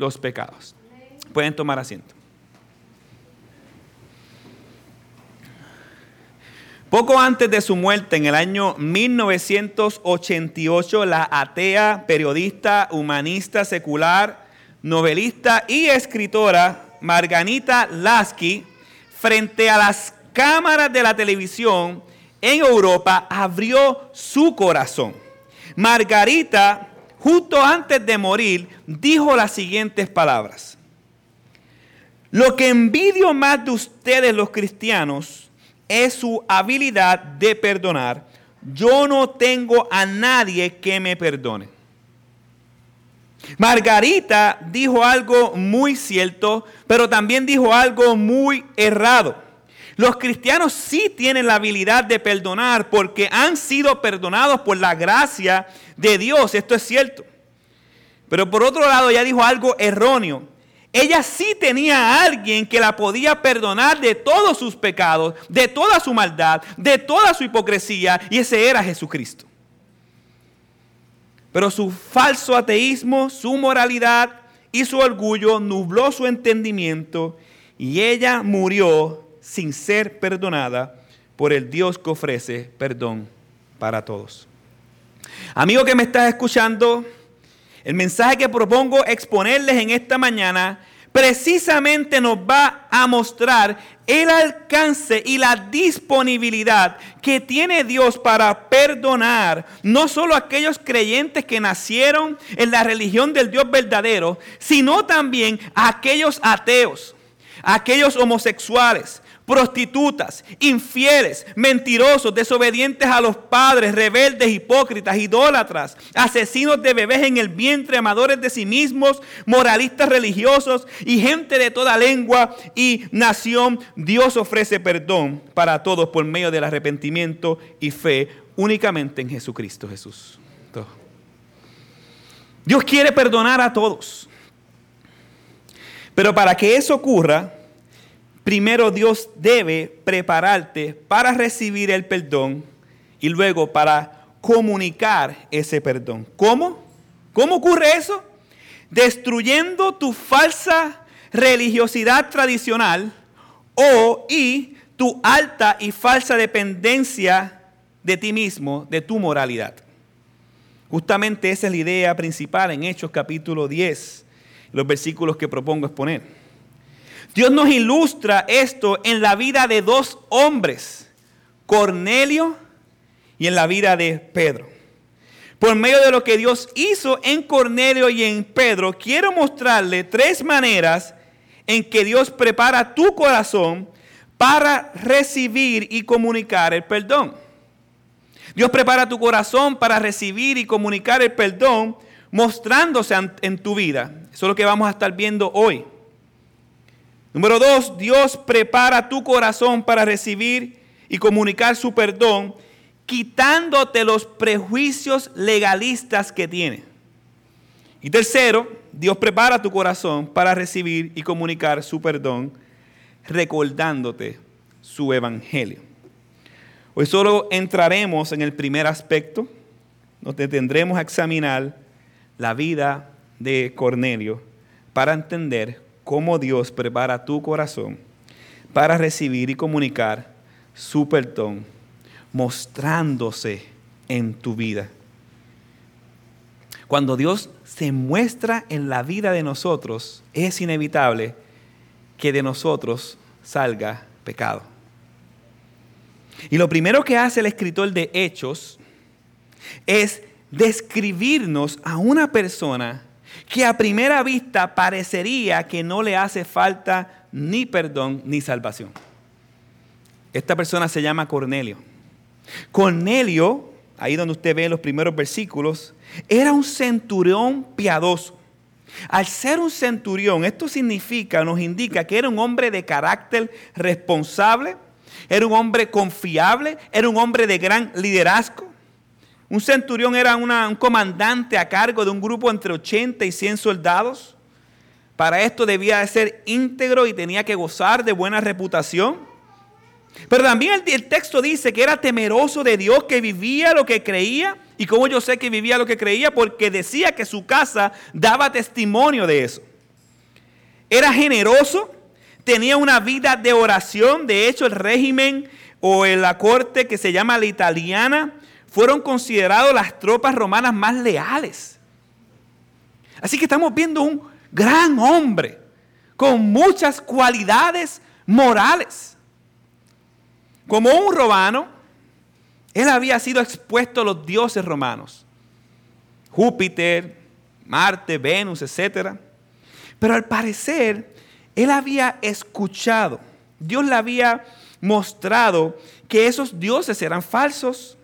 los pecados. Pueden tomar asiento. Poco antes de su muerte, en el año 1988, la atea, periodista, humanista, secular, novelista y escritora Marganita Lasky, frente a las cámaras de la televisión en Europa, abrió su corazón. Margarita, justo antes de morir, dijo las siguientes palabras. Lo que envidio más de ustedes los cristianos es su habilidad de perdonar. Yo no tengo a nadie que me perdone. Margarita dijo algo muy cierto, pero también dijo algo muy errado. Los cristianos sí tienen la habilidad de perdonar porque han sido perdonados por la gracia de Dios. Esto es cierto. Pero por otro lado, ya dijo algo erróneo. Ella sí tenía a alguien que la podía perdonar de todos sus pecados, de toda su maldad, de toda su hipocresía, y ese era Jesucristo. Pero su falso ateísmo, su moralidad y su orgullo nubló su entendimiento y ella murió sin ser perdonada por el Dios que ofrece perdón para todos. Amigo que me estás escuchando, el mensaje que propongo exponerles en esta mañana precisamente nos va a mostrar el alcance y la disponibilidad que tiene Dios para perdonar no solo a aquellos creyentes que nacieron en la religión del Dios verdadero, sino también a aquellos ateos, a aquellos homosexuales, prostitutas, infieles, mentirosos, desobedientes a los padres, rebeldes, hipócritas, idólatras, asesinos de bebés en el vientre, amadores de sí mismos, moralistas religiosos y gente de toda lengua y nación. Dios ofrece perdón para todos por medio del arrepentimiento y fe únicamente en Jesucristo Jesús. Dios quiere perdonar a todos. Pero para que eso ocurra, primero Dios debe prepararte para recibir el perdón y luego para comunicar ese perdón. ¿Cómo? ¿Cómo ocurre eso? Destruyendo tu falsa religiosidad tradicional o y tu alta y falsa dependencia de ti mismo, de tu moralidad. Justamente esa es la idea principal en Hechos capítulo 10, los versículos que propongo exponer. Dios nos ilustra esto en la vida de dos hombres, Cornelio y en la vida de Pedro. Por medio de lo que Dios hizo en Cornelio y en Pedro, quiero mostrarle tres maneras en que Dios prepara tu corazón para recibir y comunicar el perdón. Dios prepara tu corazón para recibir y comunicar el perdón mostrándose en tu vida. Eso es lo que vamos a estar viendo hoy. Número dos, Dios prepara tu corazón para recibir y comunicar su perdón, quitándote los prejuicios legalistas que tiene. Y tercero, Dios prepara tu corazón para recibir y comunicar su perdón, recordándote su evangelio. Hoy solo entraremos en el primer aspecto, nos detendremos a examinar la vida de Cornelio para entender cómo Dios prepara tu corazón para recibir y comunicar su perdón, mostrándose en tu vida. Cuando Dios se muestra en la vida de nosotros, es inevitable que de nosotros salga pecado. Y lo primero que hace el escritor de Hechos es describirnos a una persona que a primera vista parecería que no le hace falta ni perdón ni salvación. Esta persona se llama Cornelio. Cornelio, ahí donde usted ve los primeros versículos, era un centurión piadoso. Al ser un centurión, esto significa, nos indica que era un hombre de carácter responsable, era un hombre confiable, era un hombre de gran liderazgo. Un centurión era un comandante a cargo de un grupo entre 80 y 100 soldados. Para esto debía de ser íntegro y tenía que gozar de buena reputación. Pero también el, texto dice que era temeroso de Dios, que vivía lo que creía. ¿Y cómo yo sé que vivía lo que creía? Porque decía que su casa daba testimonio de eso. era generoso, tenía una vida de oración. De hecho, el régimen o la corte que se llama la italiana fueron considerados las tropas romanas más leales. Así que estamos viendo un gran hombre con muchas cualidades morales. Como un romano, él había sido expuesto a los dioses romanos. Júpiter, Marte, Venus, etc. Pero al parecer, él había escuchado, Dios le había mostrado que esos dioses eran falsos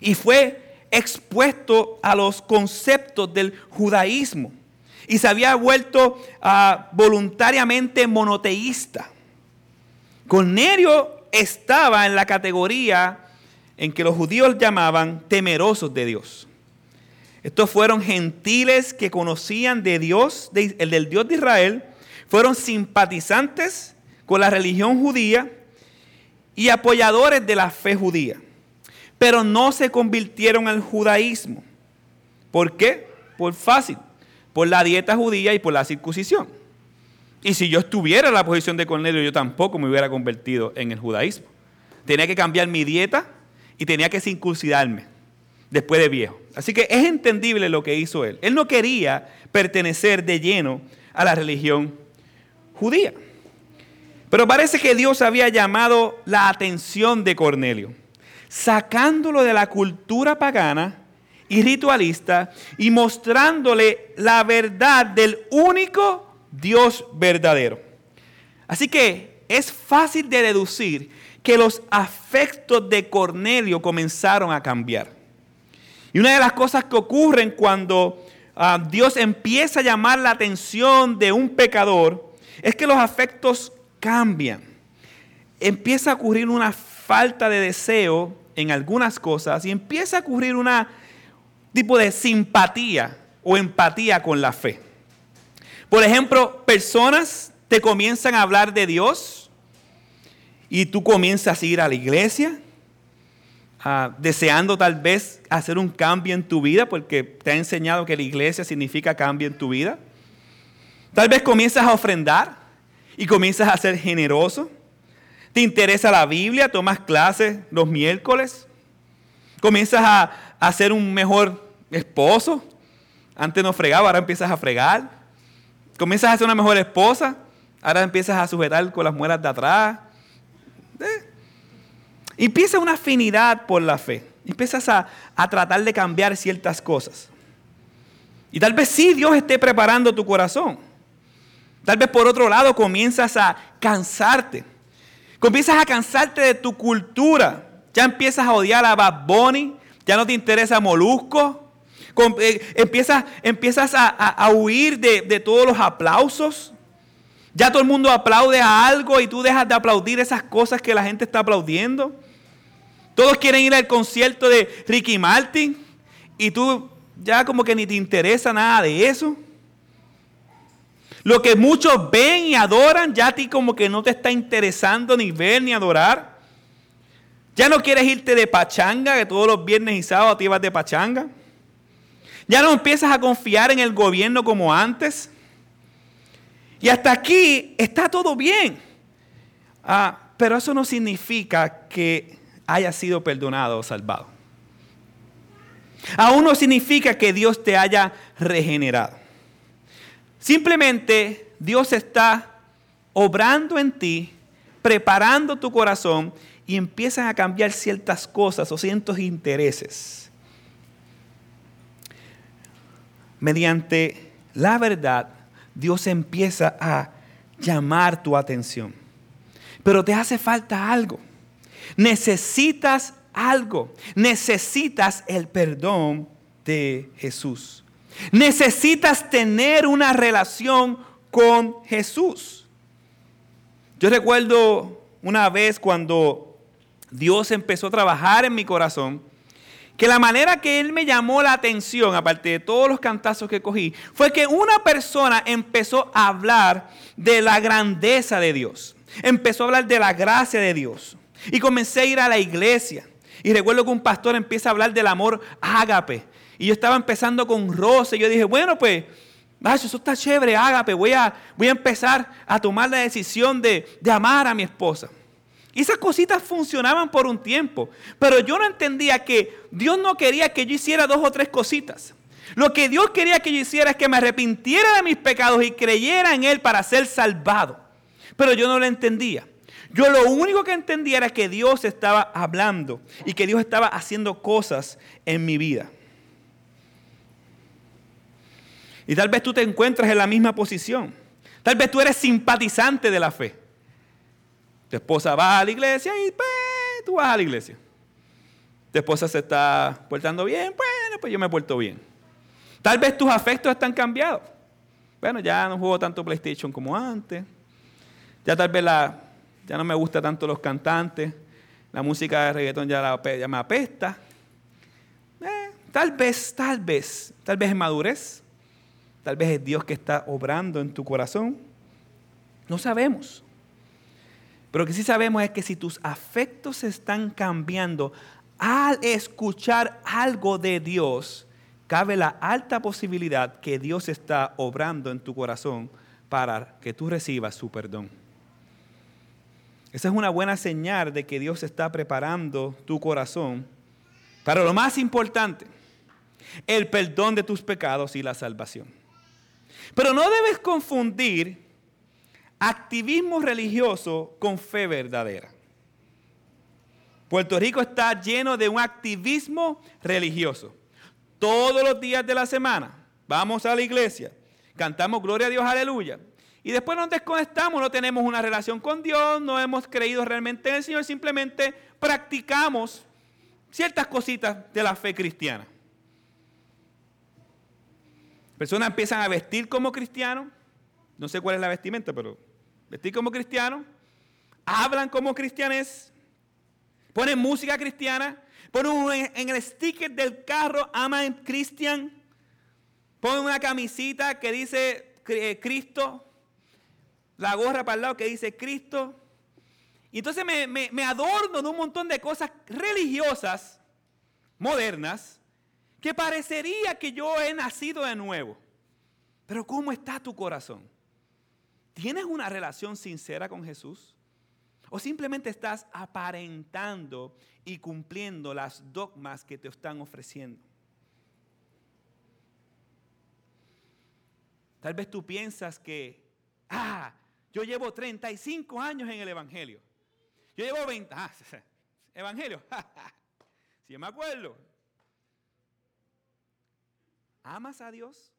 y fue expuesto a los conceptos del judaísmo y se había vuelto ah, voluntariamente monoteísta. Cornelio estaba en la categoría en que los judíos llamaban temerosos de Dios. Estos fueron gentiles que conocían de Dios, el del Dios de Israel, fueron simpatizantes con la religión judía y apoyadores de la fe judía, pero no se convirtieron al judaísmo. ¿Por qué? Por fácil, por la dieta judía y por la circuncisión. Y si yo estuviera en la posición de Cornelio, yo tampoco me hubiera convertido en el judaísmo. Tenía que cambiar mi dieta y tenía que circuncidarme después de viejo. Así que es entendible lo que hizo él. Él no quería pertenecer de lleno a la religión judía. Pero parece que Dios había llamado la atención de Cornelio, sacándolo de la cultura pagana y ritualista y mostrándole la verdad del único Dios verdadero. Así que es fácil de deducir que los afectos de Cornelio comenzaron a cambiar. Y una de las cosas que ocurren cuando ah, Dios empieza a llamar la atención de un pecador es que los afectos cambian. Empieza a ocurrir una falta de deseo en algunas cosas y empieza a ocurrir un tipo de simpatía o empatía con la fe. Por ejemplo, personas te comienzan a hablar de Dios y tú comienzas a ir a la iglesia Ah, deseando tal vez hacer un cambio en tu vida, porque te ha enseñado que la iglesia significa cambio en tu vida. Tal vez comienzas a ofrendar y comienzas a ser generoso. Te interesa la Biblia, tomas clases los miércoles. Comienzas a, a ser un mejor esposo. Antes no fregaba, ahora empiezas a fregar. Comienzas a ser una mejor esposa, ahora empiezas a sujetar con las muelas de atrás. Eh, Empieza una afinidad por la fe. Empiezas a, tratar de cambiar ciertas cosas. Y tal vez sí Dios esté preparando tu corazón. Tal vez por otro lado comienzas a cansarte. Comienzas a cansarte de tu cultura. Ya empiezas a odiar a Bad Bunny. Ya no te interesa Molusco. Eh, empiezas, a, huir de, de todos los aplausos. Ya todo el mundo aplaude a algo y tú dejas de aplaudir esas cosas que la gente está aplaudiendo. Todos quieren ir al concierto de Ricky Martin y tú ya como que ni te interesa nada de eso. Lo que muchos ven y adoran, ya a ti como que no te está interesando ni ver ni adorar. Ya no quieres irte de pachanga, que todos los viernes y sábados te ibas de pachanga. Ya no empiezas a confiar en el gobierno como antes. Y hasta aquí está todo bien. Ah, pero eso no significa que haya sido perdonado o salvado. Aún no significa que Dios te haya regenerado. Simplemente Dios está obrando en ti, preparando tu corazón y empiezan a cambiar ciertas cosas o ciertos intereses. Mediante la verdad, Dios empieza a llamar tu atención. Pero te hace falta algo. Necesitas algo. Necesitas el perdón de Jesús. Necesitas tener una relación con Jesús. Yo recuerdo una vez cuando Dios empezó a trabajar en mi corazón, que la manera que Él me llamó la atención, aparte de todos los cantazos que cogí, fue que una persona empezó a hablar de la grandeza de Dios. Empezó a hablar de la gracia de Dios. Y comencé a ir a la iglesia. Y recuerdo que un pastor empieza a hablar del amor ágape. Y yo estaba empezando con Rosa. Y yo dije, bueno, pues eso está chévere, ágape, voy a, voy a empezar a tomar la decisión de, de amar a mi esposa. Y esas cositas funcionaban por un tiempo, pero yo no entendía que Dios no quería que yo hiciera dos o tres cositas. Lo que Dios quería que yo hiciera es que me arrepintiera de mis pecados y creyera en Él para ser salvado. Pero yo no lo entendía. Yo lo único que entendía era que Dios estaba hablando y que Dios estaba haciendo cosas en mi vida. Y tal vez tú te encuentras en la misma posición. Tal vez tú eres simpatizante de la fe. Tu esposa va a la iglesia y pues, tú vas a la iglesia. Tu esposa se está portando bien, bueno, pues yo me puesto bien. Tal vez tus afectos están cambiados. Bueno, ya no juego tanto PlayStation como antes. Ya tal vez la, ya no me gusta tanto los cantantes. La música de reggaetón ya, la, ya me apesta. Eh, tal vez, tal vez, tal vez es madurez. Tal vez es Dios que está obrando en tu corazón. No sabemos. Pero lo que sí sabemos es que si tus afectos están cambiando al escuchar algo de Dios, cabe la alta posibilidad que Dios está obrando en tu corazón para que tú recibas su perdón. Esa es una buena señal de que Dios está preparando tu corazón para lo más importante, el perdón de tus pecados y la salvación. Pero no debes confundir activismo religioso con fe verdadera. Puerto Rico está lleno de un activismo religioso. Todos los días de la semana vamos a la iglesia, cantamos Gloria a Dios, aleluya. Y después nos desconectamos, no tenemos una relación con Dios, no hemos creído realmente en el Señor, simplemente practicamos ciertas cositas de la fe cristiana. Personas empiezan a vestir como cristianos, no sé cuál es la vestimenta, pero vestir como cristianos, hablan como cristianes, ponen música cristiana, ponen en el sticker del carro, aman Cristian, ponen una camisita que dice eh, Cristo, la gorra para el lado que dice Cristo. Y entonces me, me adorno de un montón de cosas religiosas, modernas, que parecería que yo he nacido de nuevo. Pero ¿cómo está tu corazón? ¿Tienes una relación sincera con Jesús? ¿O simplemente estás aparentando y cumpliendo las dogmas que te están ofreciendo? Tal vez tú piensas que, ah, yo llevo 35 años en el Evangelio. Yo llevo 20, ah, Evangelio, si me acuerdo. ¿Amas a Dios?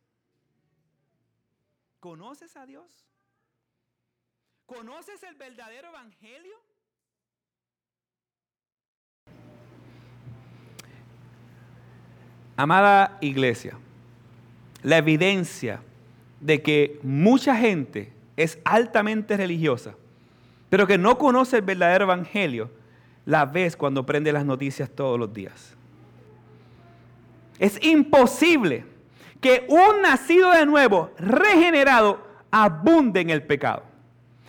¿Conoces a Dios? ¿Conoces el verdadero evangelio? Amada iglesia, la evidencia de que mucha gente es altamente religiosa, pero que no conoce el verdadero evangelio, la ves cuando prende las noticias todos los días. Es imposible que un nacido de nuevo, regenerado, abunde en el pecado.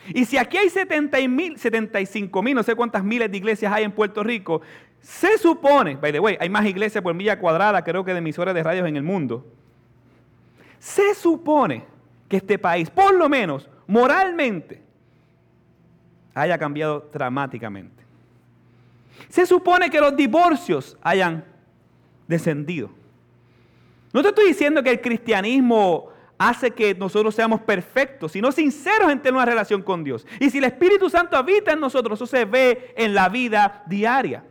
Y si aquí hay 70 mil, 75 mil, no sé cuántas miles de iglesias hay en Puerto Rico, se supone, by the way, hay más iglesias por milla cuadrada, creo que de emisoras de radios en el mundo. Se supone que este país, por lo menos moralmente, haya cambiado dramáticamente. Se supone que los divorcios hayan descendido. No te estoy diciendo que el cristianismo hace que nosotros seamos perfectos, sino sinceros en tener una relación con Dios. Y si el Espíritu Santo habita en nosotros, eso se ve en la vida diaria.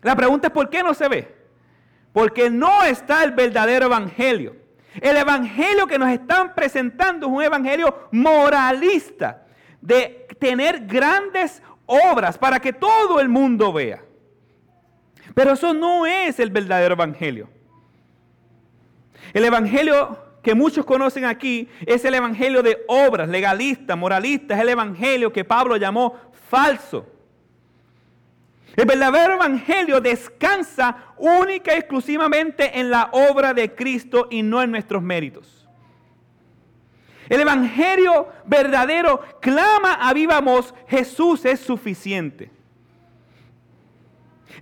La pregunta es ¿por qué no se ve? Porque no está el verdadero evangelio. El evangelio que nos están presentando es un evangelio moralista, de tener grandes obras para que todo el mundo vea. Pero eso no es el verdadero evangelio. El evangelio que muchos conocen aquí es el evangelio de obras, legalista, moralista, es el evangelio que Pablo llamó falso. El verdadero evangelio descansa única y exclusivamente en la obra de Cristo y no en nuestros méritos. El evangelio verdadero clama a viva Jesús es suficiente.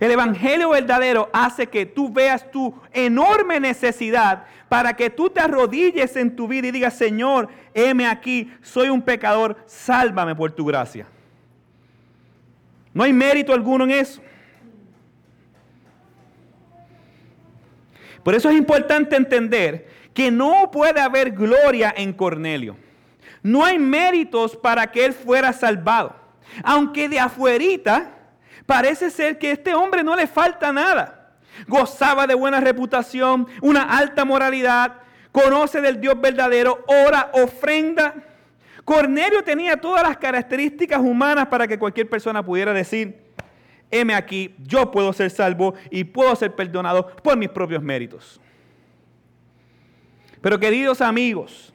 El Evangelio verdadero hace que tú veas tu enorme necesidad para que tú te arrodilles en tu vida y digas, Señor, heme aquí, soy un pecador, sálvame por tu gracia. No hay mérito alguno en eso. Por eso es importante entender que no puede haber gloria en Cornelio. No hay méritos para que él fuera salvado. Aunque de afuerita parece ser que a este hombre no le falta nada. Gozaba de buena reputación, una alta moralidad, conoce del Dios verdadero, ora, ofrenda. Cornelio tenía todas las características humanas para que cualquier persona pudiera decir, heme aquí, yo puedo ser salvo y puedo ser perdonado por mis propios méritos. Pero queridos amigos,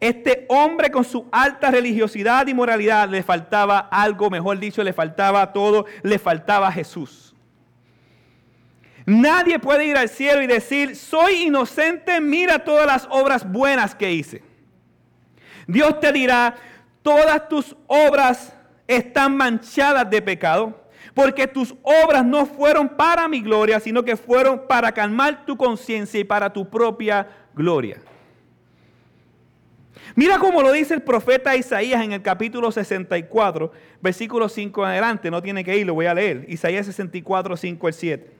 este hombre con su alta religiosidad y moralidad le faltaba algo, mejor dicho, le faltaba todo, le faltaba Jesús. Nadie puede ir al cielo y decir, soy inocente, mira todas las obras buenas que hice. Dios te dirá, todas tus obras están manchadas de pecado, porque tus obras no fueron para mi gloria, sino que fueron para calmar tu conciencia y para tu propia gloria. Mira cómo lo dice el profeta Isaías en el capítulo 64, versículo 5 en adelante. No tiene que ir, lo voy a leer. Isaías 64, 5 al 7.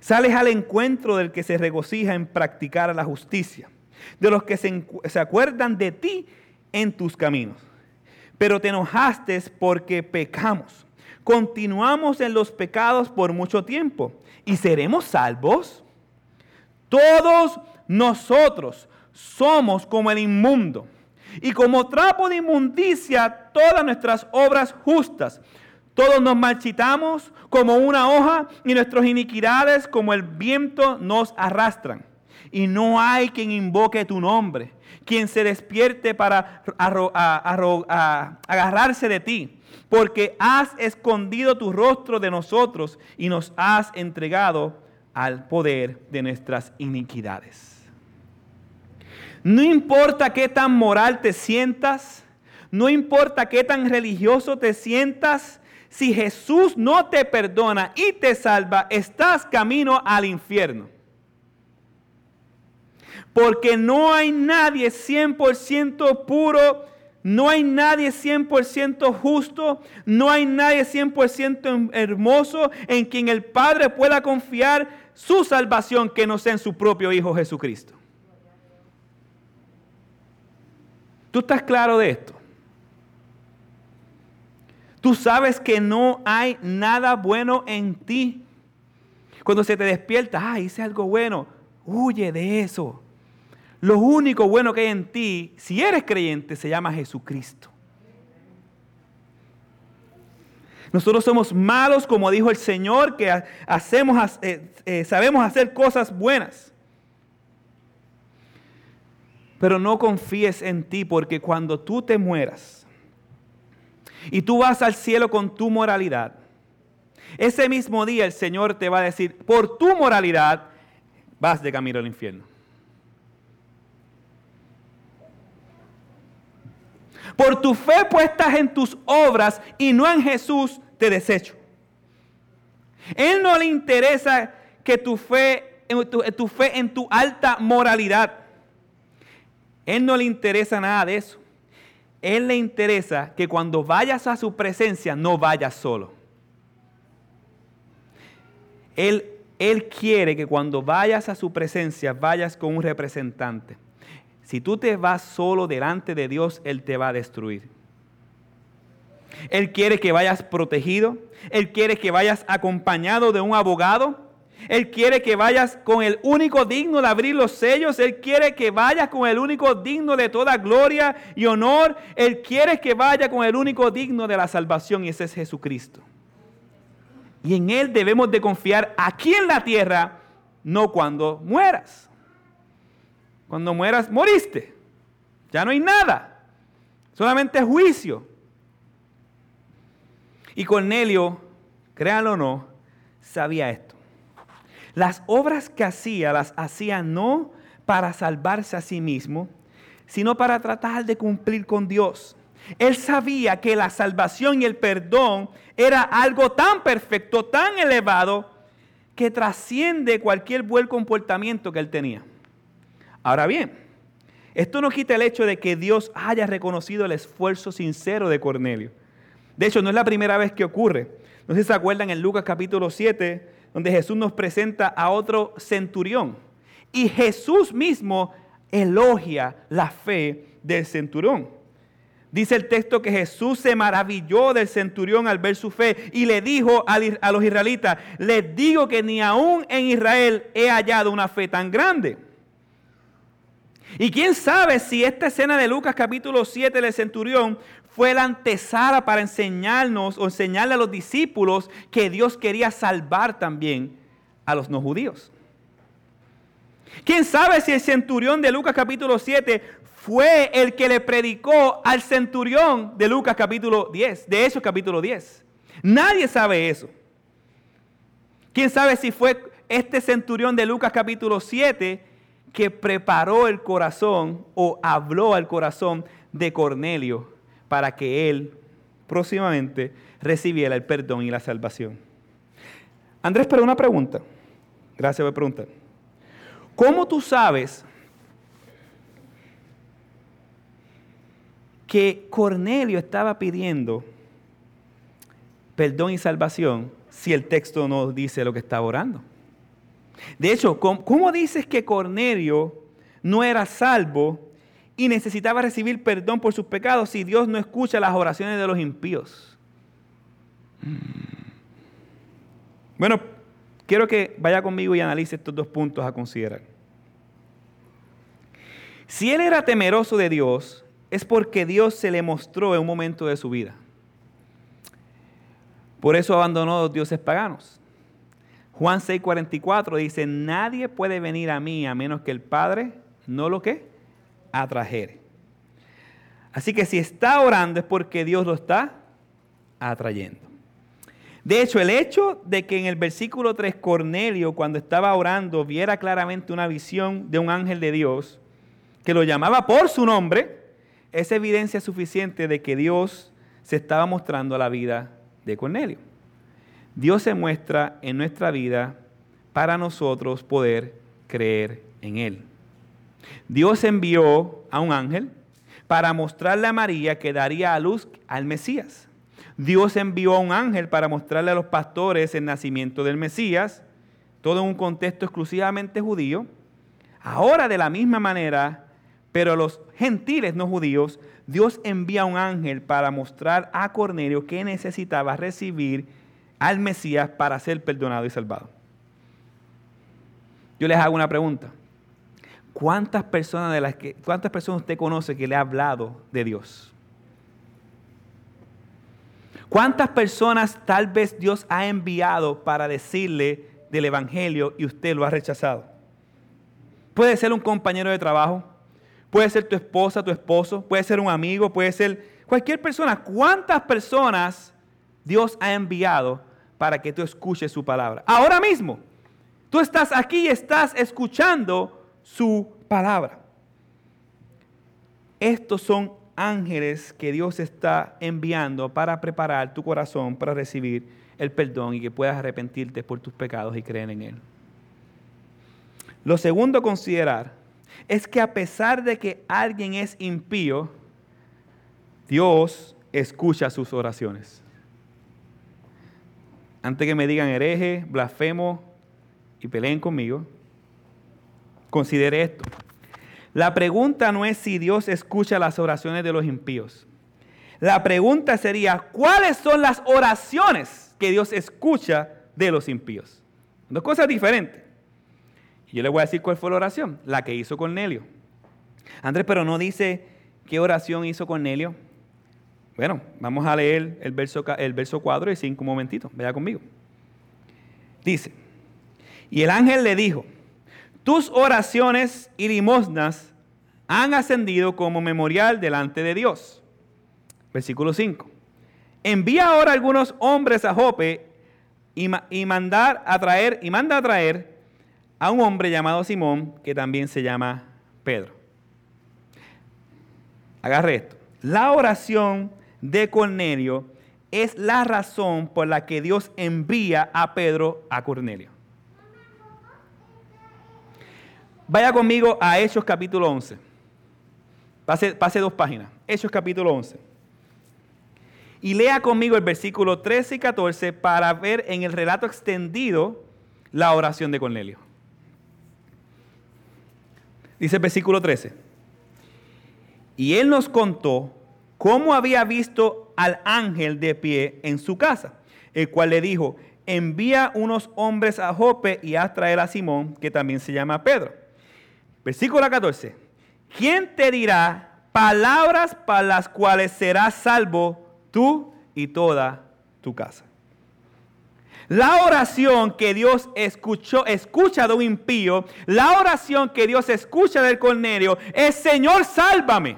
Sales al encuentro del que se regocija en practicar la justicia, de los que se, se acuerdan de ti en tus caminos. Pero te enojaste porque pecamos. Continuamos en los pecados por mucho tiempo. ¿Y seremos salvos? Todos nosotros somos como el inmundo. Y como trapo de inmundicia todas nuestras obras justas. Todos nos marchitamos como una hoja y nuestras iniquidades como el viento nos arrastran. Y no hay quien invoque tu nombre, quien se despierte para agarrarse de ti, porque has escondido tu rostro de nosotros y nos has entregado al poder de nuestras iniquidades. No importa qué tan moral te sientas, no importa qué tan religioso te sientas, si Jesús no te perdona y te salva, estás camino al infierno. Porque no hay nadie 100% puro, no hay nadie 100% justo, no hay nadie 100% hermoso en quien el Padre pueda confiar su salvación que no sea en su propio Hijo Jesucristo. ¿Tú estás claro de esto? Tú sabes que no hay nada bueno en ti. Cuando se te despierta, ah, hice algo bueno, huye de eso. Lo único bueno que hay en ti, si eres creyente, se llama Jesucristo. Nosotros somos malos, como dijo el Señor, que hacemos, eh, eh, sabemos hacer cosas buenas. Pero no confíes en ti porque cuando tú te mueras y tú vas al cielo con tu moralidad, ese mismo día el Señor te va a decir, por tu moralidad vas de camino al infierno. Por tu fe puestas en tus obras y no en Jesús, te desecho. Él no le interesa que tu fe, tu, tu fe en tu alta moralidad. Él no le interesa nada de eso. Él le interesa que cuando vayas a su presencia no vayas solo. Él, él quiere que cuando vayas a su presencia vayas con un representante. Si tú te vas solo delante de Dios, Él te va a destruir. Él quiere que vayas protegido. Él quiere que vayas acompañado de un abogado él quiere que vayas con el único digno de abrir los sellos. Él quiere que vayas con el único digno de toda gloria y honor. Él quiere que vayas con el único digno de la salvación y ese es Jesucristo. Y en Él debemos de confiar aquí en la tierra, no cuando mueras. Cuando mueras, moriste. Ya no hay nada. Solamente juicio. Y Cornelio, créanlo o no, sabía esto. Las obras que hacía las hacía no para salvarse a sí mismo, sino para tratar de cumplir con Dios. Él sabía que la salvación y el perdón era algo tan perfecto, tan elevado, que trasciende cualquier buen comportamiento que él tenía. Ahora bien, esto no quita el hecho de que Dios haya reconocido el esfuerzo sincero de Cornelio. De hecho, no es la primera vez que ocurre. No sé si se acuerdan en Lucas capítulo 7, donde Jesús nos presenta a otro centurión. Y Jesús mismo elogia la fe del centurión. Dice el texto que Jesús se maravilló del centurión al ver su fe y le dijo a los israelitas, les digo que ni aún en Israel he hallado una fe tan grande. Y quién sabe si esta escena de Lucas capítulo 7 del centurión fue la antesala para enseñarnos o enseñarle a los discípulos que Dios quería salvar también a los no judíos. ¿Quién sabe si el centurión de Lucas capítulo 7 fue el que le predicó al centurión de Lucas capítulo 10, de Hechos capítulo 10? Nadie sabe eso. ¿Quién sabe si fue este centurión de Lucas capítulo 7 que preparó el corazón o habló al corazón de Cornelio para que él próximamente recibiera el perdón y la salvación. Andrés, pero una pregunta. Gracias por preguntar. ¿Cómo tú sabes que Cornelio estaba pidiendo perdón y salvación si el texto no dice lo que estaba orando? De hecho, ¿cómo, dices que Cornelio no era salvo y necesitaba recibir perdón por sus pecados si Dios no escucha las oraciones de los impíos? Bueno, quiero que vaya conmigo y analice estos dos puntos a considerar. Si él era temeroso de Dios, es porque Dios se le mostró en un momento de su vida. Por eso abandonó a los dioses paganos. Juan 6:44 dice, nadie puede venir a mí a menos que el Padre no lo que atrajere. Así que si está orando es porque Dios lo está atrayendo. De hecho, el hecho de que en el versículo 3 Cornelio, cuando estaba orando, viera claramente una visión de un ángel de Dios que lo llamaba por su nombre, es evidencia suficiente de que Dios se estaba mostrando a la vida de Cornelio. Dios se muestra en nuestra vida para nosotros poder creer en Él. Dios envió a un ángel para mostrarle a María que daría a luz al Mesías. Dios envió a un ángel para mostrarle a los pastores el nacimiento del Mesías, todo en un contexto exclusivamente judío. Ahora de la misma manera, pero a los gentiles no judíos, Dios envía a un ángel para mostrar a Cornelio que necesitaba recibir al Mesías para ser perdonado y salvado. Yo les hago una pregunta. ¿Cuántas personas, de las que, ¿Cuántas personas usted conoce que le ha hablado de Dios? ¿Cuántas personas tal vez Dios ha enviado para decirle del Evangelio y usted lo ha rechazado? Puede ser un compañero de trabajo, puede ser tu esposa, tu esposo, puede ser un amigo, puede ser cualquier persona. ¿Cuántas personas Dios ha enviado para que tú escuches su palabra. Ahora mismo, tú estás aquí y estás escuchando su palabra. Estos son ángeles que Dios está enviando para preparar tu corazón para recibir el perdón y que puedas arrepentirte por tus pecados y creer en Él. Lo segundo a considerar es que a pesar de que alguien es impío, Dios escucha sus oraciones antes que me digan hereje, blasfemo y peleen conmigo, considere esto. La pregunta no es si Dios escucha las oraciones de los impíos. La pregunta sería, ¿cuáles son las oraciones que Dios escucha de los impíos? Dos cosas diferentes. Yo le voy a decir cuál fue la oración, la que hizo Cornelio. Andrés, pero no dice qué oración hizo Cornelio. Bueno, vamos a leer el verso, el verso 4 y 5 un momentito. Vaya conmigo. Dice, y el ángel le dijo, tus oraciones y limosnas han ascendido como memorial delante de Dios. Versículo 5. Envía ahora algunos hombres a Jope y, mandar a traer, y manda a traer a un hombre llamado Simón, que también se llama Pedro. Agarre esto. La oración de Cornelio es la razón por la que Dios envía a Pedro a Cornelio. Vaya conmigo a Hechos capítulo 11. Pase, pase dos páginas. Hechos capítulo 11. Y lea conmigo el versículo 13 y 14 para ver en el relato extendido la oración de Cornelio. Dice el versículo 13. Y él nos contó cómo había visto al ángel de pie en su casa, el cual le dijo, envía unos hombres a Jope y haz traer a Simón, que también se llama Pedro. Versículo 14. ¿Quién te dirá palabras para las cuales serás salvo tú y toda tu casa? La oración que Dios escuchó, escucha de un impío, la oración que Dios escucha del Cornelio es, Señor, sálvame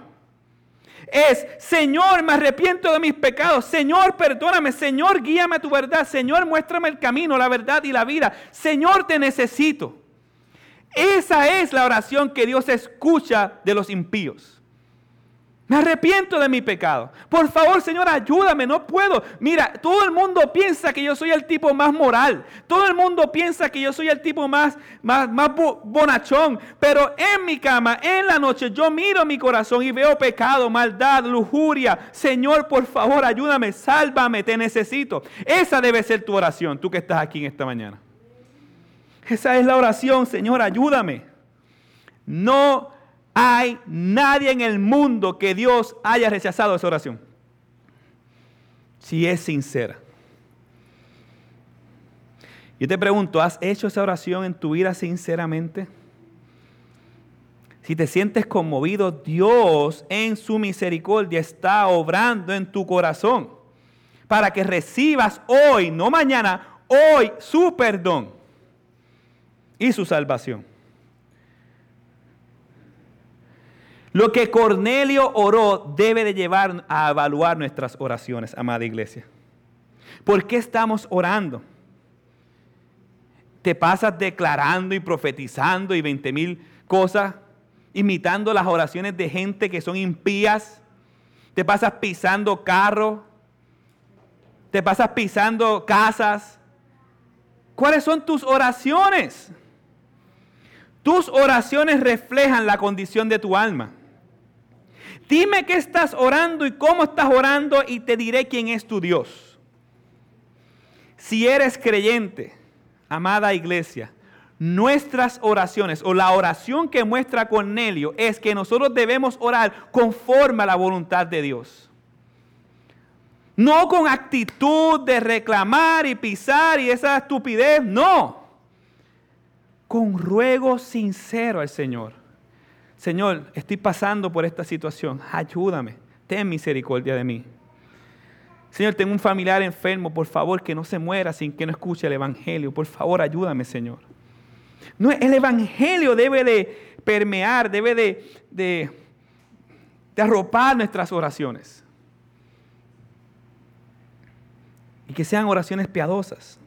es, Señor, me arrepiento de mis pecados. Señor, perdóname. Señor, guíame a tu verdad. Señor, muéstrame el camino, la verdad y la vida. Señor, te necesito. Esa es la oración que Dios escucha de los impíos. Me arrepiento de mi pecado. Por favor, Señor, ayúdame, no puedo. Mira, todo el mundo piensa que yo soy el tipo más moral. Todo el mundo piensa que yo soy el tipo más, más, más bonachón. Pero en mi cama, en la noche, yo miro mi corazón y veo pecado, maldad, lujuria. Señor, por favor, ayúdame, sálvame, te necesito. Esa debe ser tu oración, tú que estás aquí en esta mañana. Esa es la oración, Señor, ayúdame. No hay nadie en el mundo que Dios haya rechazado esa oración. Si es sincera. Yo te pregunto, ¿has hecho esa oración en tu vida sinceramente? Si te sientes conmovido, Dios en su misericordia está obrando en tu corazón para que recibas hoy, no mañana, hoy su perdón y su salvación. Lo que Cornelio oró debe de llevar a evaluar nuestras oraciones, amada iglesia. ¿Por qué estamos orando? ¿Te pasas declarando y profetizando y 20 mil cosas, imitando las oraciones de gente que son impías? ¿Te pasas pisando carros? ¿Te pasas pisando casas? ¿Cuáles son tus oraciones? Tus oraciones reflejan la condición de tu alma. Dime qué estás orando y cómo estás orando y te diré quién es tu Dios. Si eres creyente, amada iglesia, nuestras oraciones o la oración que muestra Cornelio es que nosotros debemos orar conforme a la voluntad de Dios. No con actitud de reclamar y pisar y esa estupidez, no. Con ruego sincero al Señor. Señor, estoy pasando por esta situación, ayúdame, ten misericordia de mí. Señor, tengo un familiar enfermo, por favor, que no se muera sin que no escuche el Evangelio. Por favor, ayúdame, Señor. No, el Evangelio debe de permear, debe de, de, de arropar nuestras oraciones. Y que sean oraciones piadosas.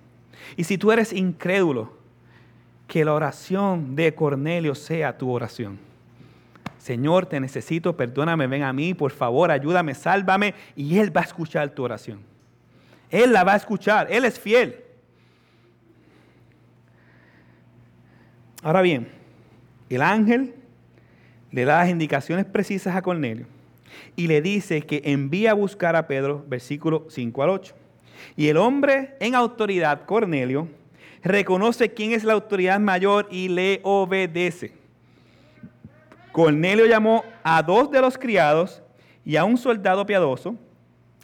Y si tú eres incrédulo, que la oración de Cornelio sea tu oración. Señor, te necesito, perdóname, ven a mí, por favor, ayúdame, sálvame. Y Él va a escuchar tu oración. Él la va a escuchar, Él es fiel. Ahora bien, el ángel le da las indicaciones precisas a Cornelio y le dice que envía a buscar a Pedro, versículo 5 al 8. Y el hombre en autoridad, Cornelio, reconoce quién es la autoridad mayor y le obedece. Cornelio llamó a dos de los criados y a un soldado piadoso,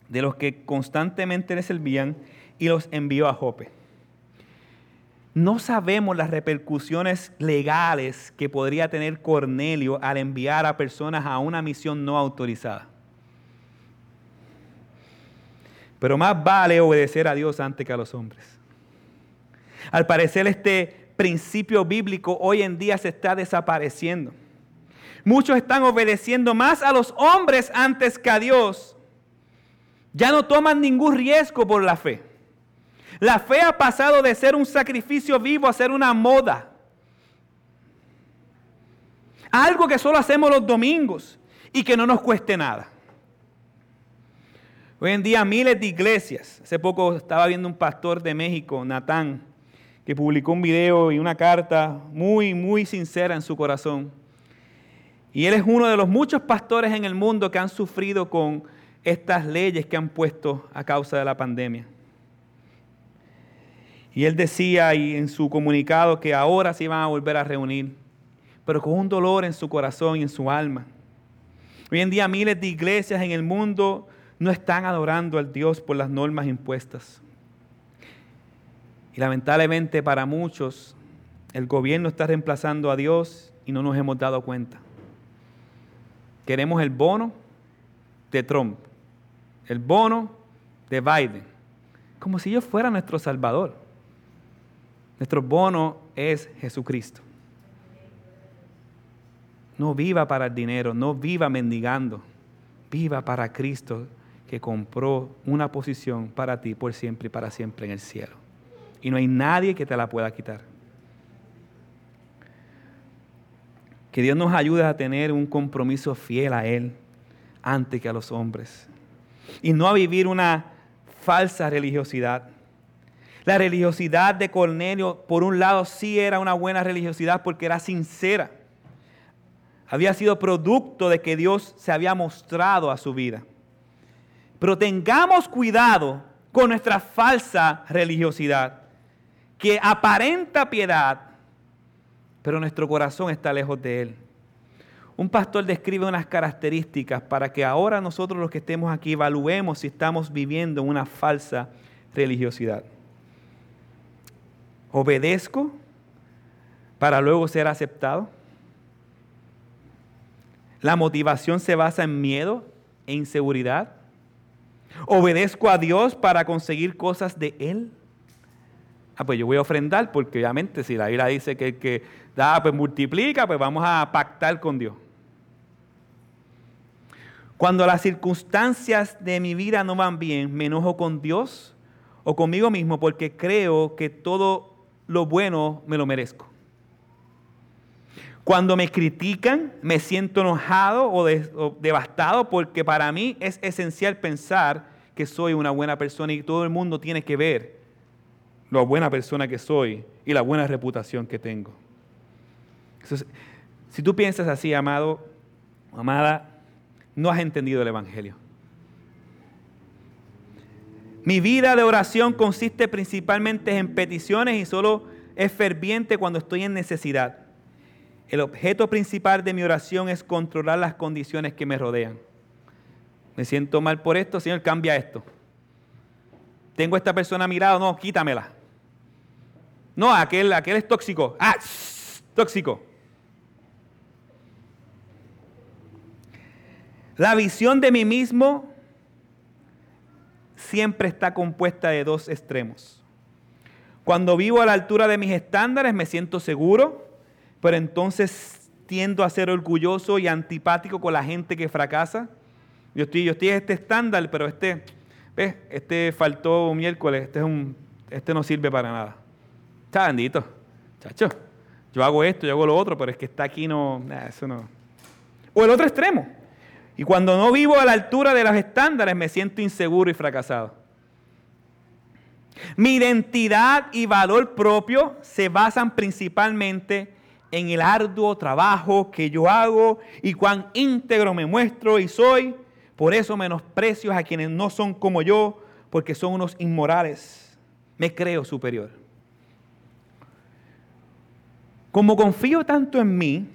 de los que constantemente le servían, y los envió a Jope. No sabemos las repercusiones legales que podría tener Cornelio al enviar a personas a una misión no autorizada. Pero más vale obedecer a Dios antes que a los hombres. Al parecer este principio bíblico hoy en día se está desapareciendo. Muchos están obedeciendo más a los hombres antes que a Dios. Ya no toman ningún riesgo por la fe. La fe ha pasado de ser un sacrificio vivo a ser una moda. Algo que solo hacemos los domingos y que no nos cueste nada. Hoy en día miles de iglesias. Hace poco estaba viendo un pastor de México, Natán, que publicó un video y una carta muy, muy sincera en su corazón. Y él es uno de los muchos pastores en el mundo que han sufrido con estas leyes que han puesto a causa de la pandemia. Y él decía y en su comunicado que ahora se iban a volver a reunir, pero con un dolor en su corazón y en su alma. Hoy en día miles de iglesias en el mundo no están adorando al Dios por las normas impuestas. Y lamentablemente para muchos el gobierno está reemplazando a Dios y no nos hemos dado cuenta. Queremos el bono de Trump, el bono de Biden, como si yo fuera nuestro Salvador. Nuestro bono es Jesucristo. No viva para el dinero, no viva mendigando, viva para Cristo que compró una posición para ti por siempre y para siempre en el cielo. Y no hay nadie que te la pueda quitar. Que Dios nos ayude a tener un compromiso fiel a Él antes que a los hombres. Y no a vivir una falsa religiosidad. La religiosidad de Cornelio, por un lado, sí era una buena religiosidad porque era sincera. Había sido producto de que Dios se había mostrado a su vida. Pero tengamos cuidado con nuestra falsa religiosidad, que aparenta piedad, pero nuestro corazón está lejos de Él. Un pastor describe unas características para que ahora nosotros los que estemos aquí evaluemos si estamos viviendo una falsa religiosidad. Obedezco para luego ser aceptado. La motivación se basa en miedo e inseguridad. Obedezco a Dios para conseguir cosas de Él. Ah, pues yo voy a ofrendar porque obviamente si la Biblia dice que el que da, pues multiplica, pues vamos a pactar con Dios. Cuando las circunstancias de mi vida no van bien, me enojo con Dios o conmigo mismo porque creo que todo lo bueno me lo merezco. Cuando me critican, me siento enojado o, devastado porque para mí es esencial pensar que soy una buena persona y todo el mundo tiene que ver lo buena persona que soy y la buena reputación que tengo. si tú piensas así, amado, amada, no has entendido el Evangelio. Mi vida de oración consiste principalmente en peticiones y solo es ferviente cuando estoy en necesidad. El objeto principal de mi oración es controlar las condiciones que me rodean. Me siento mal por esto, Señor, cambia esto. Tengo a esta persona mirado, no, quítamela. No, aquel, aquel es tóxico. Ah, tóxico. La visión de mí mismo siempre está compuesta de dos extremos. Cuando vivo a la altura de mis estándares me siento seguro, pero entonces tiendo a ser orgulloso y antipático con la gente que fracasa. Yo estoy, yo estoy este estándar, pero este, ¿ves? Este faltó miércoles, este, es un, este no sirve para nada. Está bendito, chacho. Yo hago esto, yo hago lo otro, pero es que está aquí no, eso no. O el otro extremo. Y cuando no vivo a la altura de los estándares, me siento inseguro y fracasado. Mi identidad y valor propio se basan principalmente en el arduo trabajo que yo hago y cuán íntegro me muestro y soy. Por eso menosprecio a quienes no son como yo, porque son unos inmorales. Me creo superior. Como confío tanto en mí,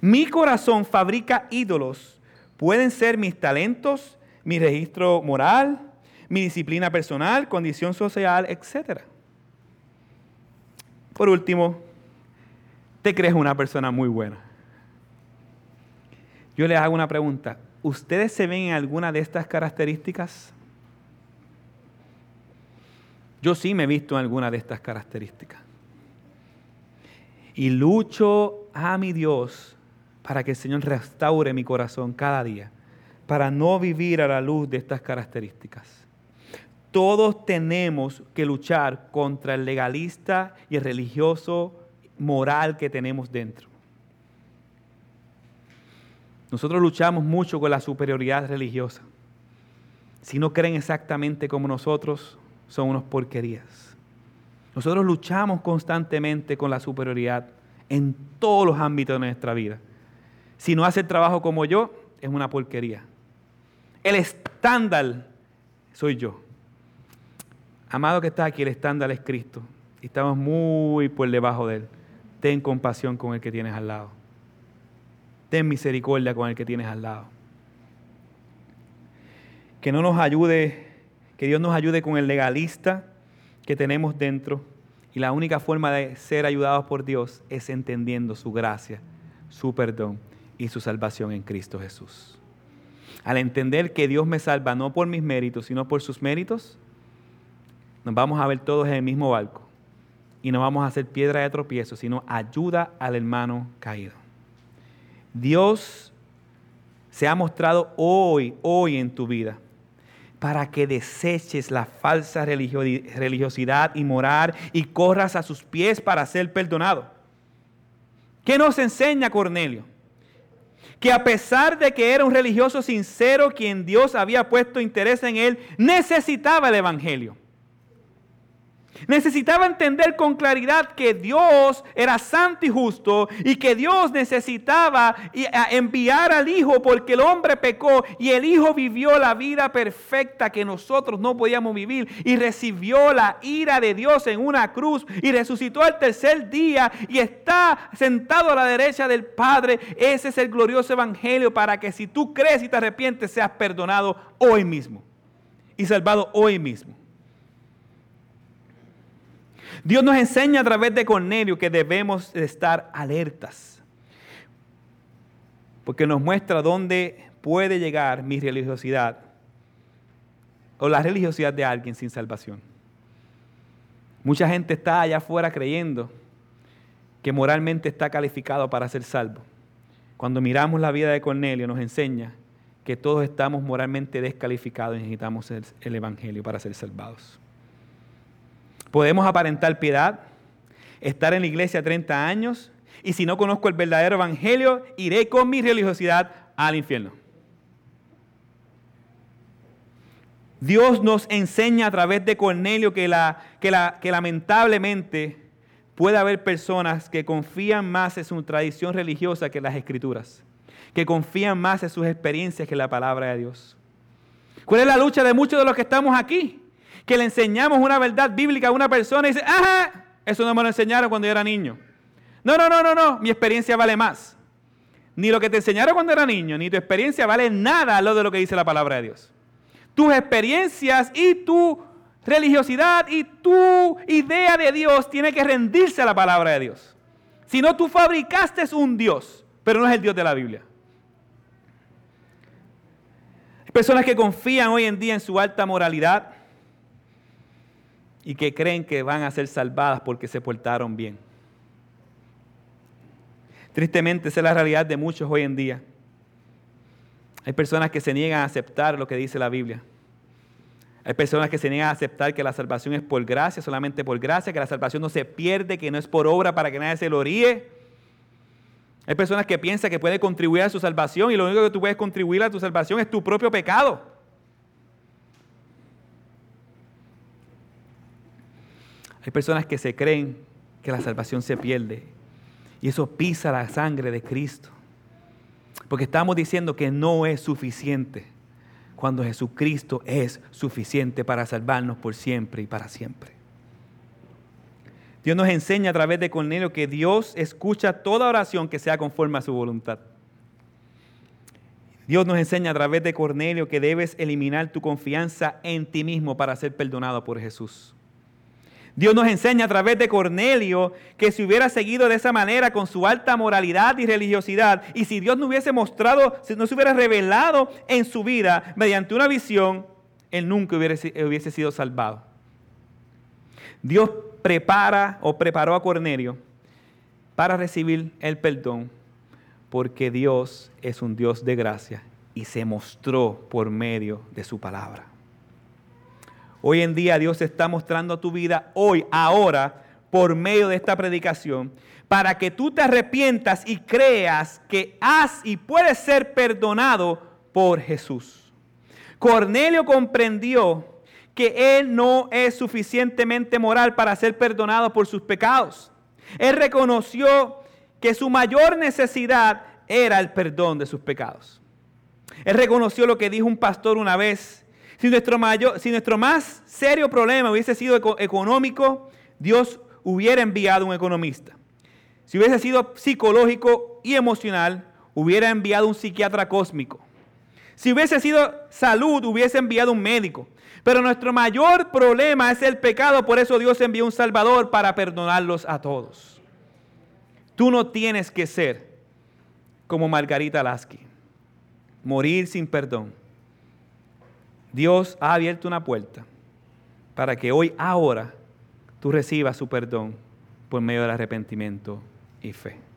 mi corazón fabrica ídolos. Pueden ser mis talentos, mi registro moral, mi disciplina personal, condición social, etc. Por último, te crees una persona muy buena. Yo les hago una pregunta. ¿Ustedes se ven en alguna de estas características? Yo sí me he visto en alguna de estas características. Y lucho a mi Dios para que el Señor restaure mi corazón cada día, para no vivir a la luz de estas características. Todos tenemos que luchar contra el legalista y el religioso moral que tenemos dentro. Nosotros luchamos mucho con la superioridad religiosa. si no creen exactamente como nosotros, son unos porquerías. Nosotros luchamos constantemente con la superioridad en todos los ámbitos de nuestra vida. Si no hace el trabajo como yo, es una porquería. El estándar soy yo. Amado que está aquí, el estándar es Cristo. Y estamos muy por debajo de Él. Ten compasión con el que tienes al lado. Ten misericordia con el que tienes al lado. Que no nos ayude, que Dios nos ayude con el legalista que tenemos dentro. Y la única forma de ser ayudados por Dios es entendiendo su gracia, su perdón y su salvación en Cristo Jesús. Al entender que Dios me salva no por mis méritos, sino por sus méritos, nos vamos a ver todos en el mismo barco y no vamos a hacer piedra de tropiezo, sino ayuda al hermano caído. Dios se ha mostrado hoy, hoy en tu vida, para que deseches la falsa religiosidad y morar y corras a sus pies para ser perdonado. ¿Qué nos enseña Cornelio? que a pesar de que era un religioso sincero quien Dios había puesto interés en él, necesitaba el Evangelio. Necesitaba entender con claridad que Dios era santo y justo y que Dios necesitaba enviar al Hijo porque el hombre pecó y el Hijo vivió la vida perfecta que nosotros no podíamos vivir y recibió la ira de Dios en una cruz y resucitó al tercer día y está sentado a la derecha del Padre. Ese es el glorioso Evangelio para que si tú crees y te arrepientes seas perdonado hoy mismo y salvado hoy mismo. Dios nos enseña a través de Cornelio que debemos estar alertas, porque nos muestra dónde puede llegar mi religiosidad o la religiosidad de alguien sin salvación. Mucha gente está allá afuera creyendo que moralmente está calificado para ser salvo. Cuando miramos la vida de Cornelio nos enseña que todos estamos moralmente descalificados y necesitamos el Evangelio para ser salvados. Podemos aparentar piedad, estar en la iglesia 30 años y si no conozco el verdadero evangelio, iré con mi religiosidad al infierno. Dios nos enseña a través de Cornelio que, la, que, la, que lamentablemente puede haber personas que confían más en su tradición religiosa que en las escrituras, que confían más en sus experiencias que en la palabra de Dios. ¿Cuál es la lucha de muchos de los que estamos aquí? Que le enseñamos una verdad bíblica a una persona y dice, ajá, eso no me lo enseñaron cuando yo era niño. No, no, no, no, no, mi experiencia vale más. Ni lo que te enseñaron cuando era niño, ni tu experiencia vale nada a lo de lo que dice la palabra de Dios. Tus experiencias y tu religiosidad y tu idea de Dios tiene que rendirse a la palabra de Dios. Si no, tú fabricaste un Dios, pero no es el Dios de la Biblia. Hay personas que confían hoy en día en su alta moralidad, y que creen que van a ser salvadas porque se portaron bien. Tristemente, esa es la realidad de muchos hoy en día. Hay personas que se niegan a aceptar lo que dice la Biblia. Hay personas que se niegan a aceptar que la salvación es por gracia, solamente por gracia, que la salvación no se pierde, que no es por obra para que nadie se lo ríe. Hay personas que piensan que puede contribuir a su salvación y lo único que tú puedes contribuir a tu salvación es tu propio pecado. Hay personas que se creen que la salvación se pierde. Y eso pisa la sangre de Cristo. Porque estamos diciendo que no es suficiente cuando Jesucristo es suficiente para salvarnos por siempre y para siempre. Dios nos enseña a través de Cornelio que Dios escucha toda oración que sea conforme a su voluntad. Dios nos enseña a través de Cornelio que debes eliminar tu confianza en ti mismo para ser perdonado por Jesús. Dios nos enseña a través de Cornelio que si hubiera seguido de esa manera con su alta moralidad y religiosidad, y si Dios no hubiese mostrado, si no se hubiera revelado en su vida mediante una visión, él nunca hubiese, hubiese sido salvado. Dios prepara o preparó a Cornelio para recibir el perdón, porque Dios es un Dios de gracia y se mostró por medio de su palabra. Hoy en día Dios está mostrando a tu vida, hoy, ahora, por medio de esta predicación, para que tú te arrepientas y creas que has y puedes ser perdonado por Jesús. Cornelio comprendió que él no es suficientemente moral para ser perdonado por sus pecados. Él reconoció que su mayor necesidad era el perdón de sus pecados. Él reconoció lo que dijo un pastor una vez. Si nuestro, más serio problema hubiese sido económico, Dios hubiera enviado un economista. Si hubiese sido psicológico y emocional, hubiera enviado un psiquiatra cósmico. Si hubiese sido salud, hubiese enviado un médico. Pero nuestro mayor problema es el pecado, por eso Dios envió un Salvador para perdonarlos a todos. Tú no tienes que ser como Margarita Lasky, morir sin perdón. Dios ha abierto una puerta para que hoy, ahora, tú recibas su perdón por medio del arrepentimiento y fe.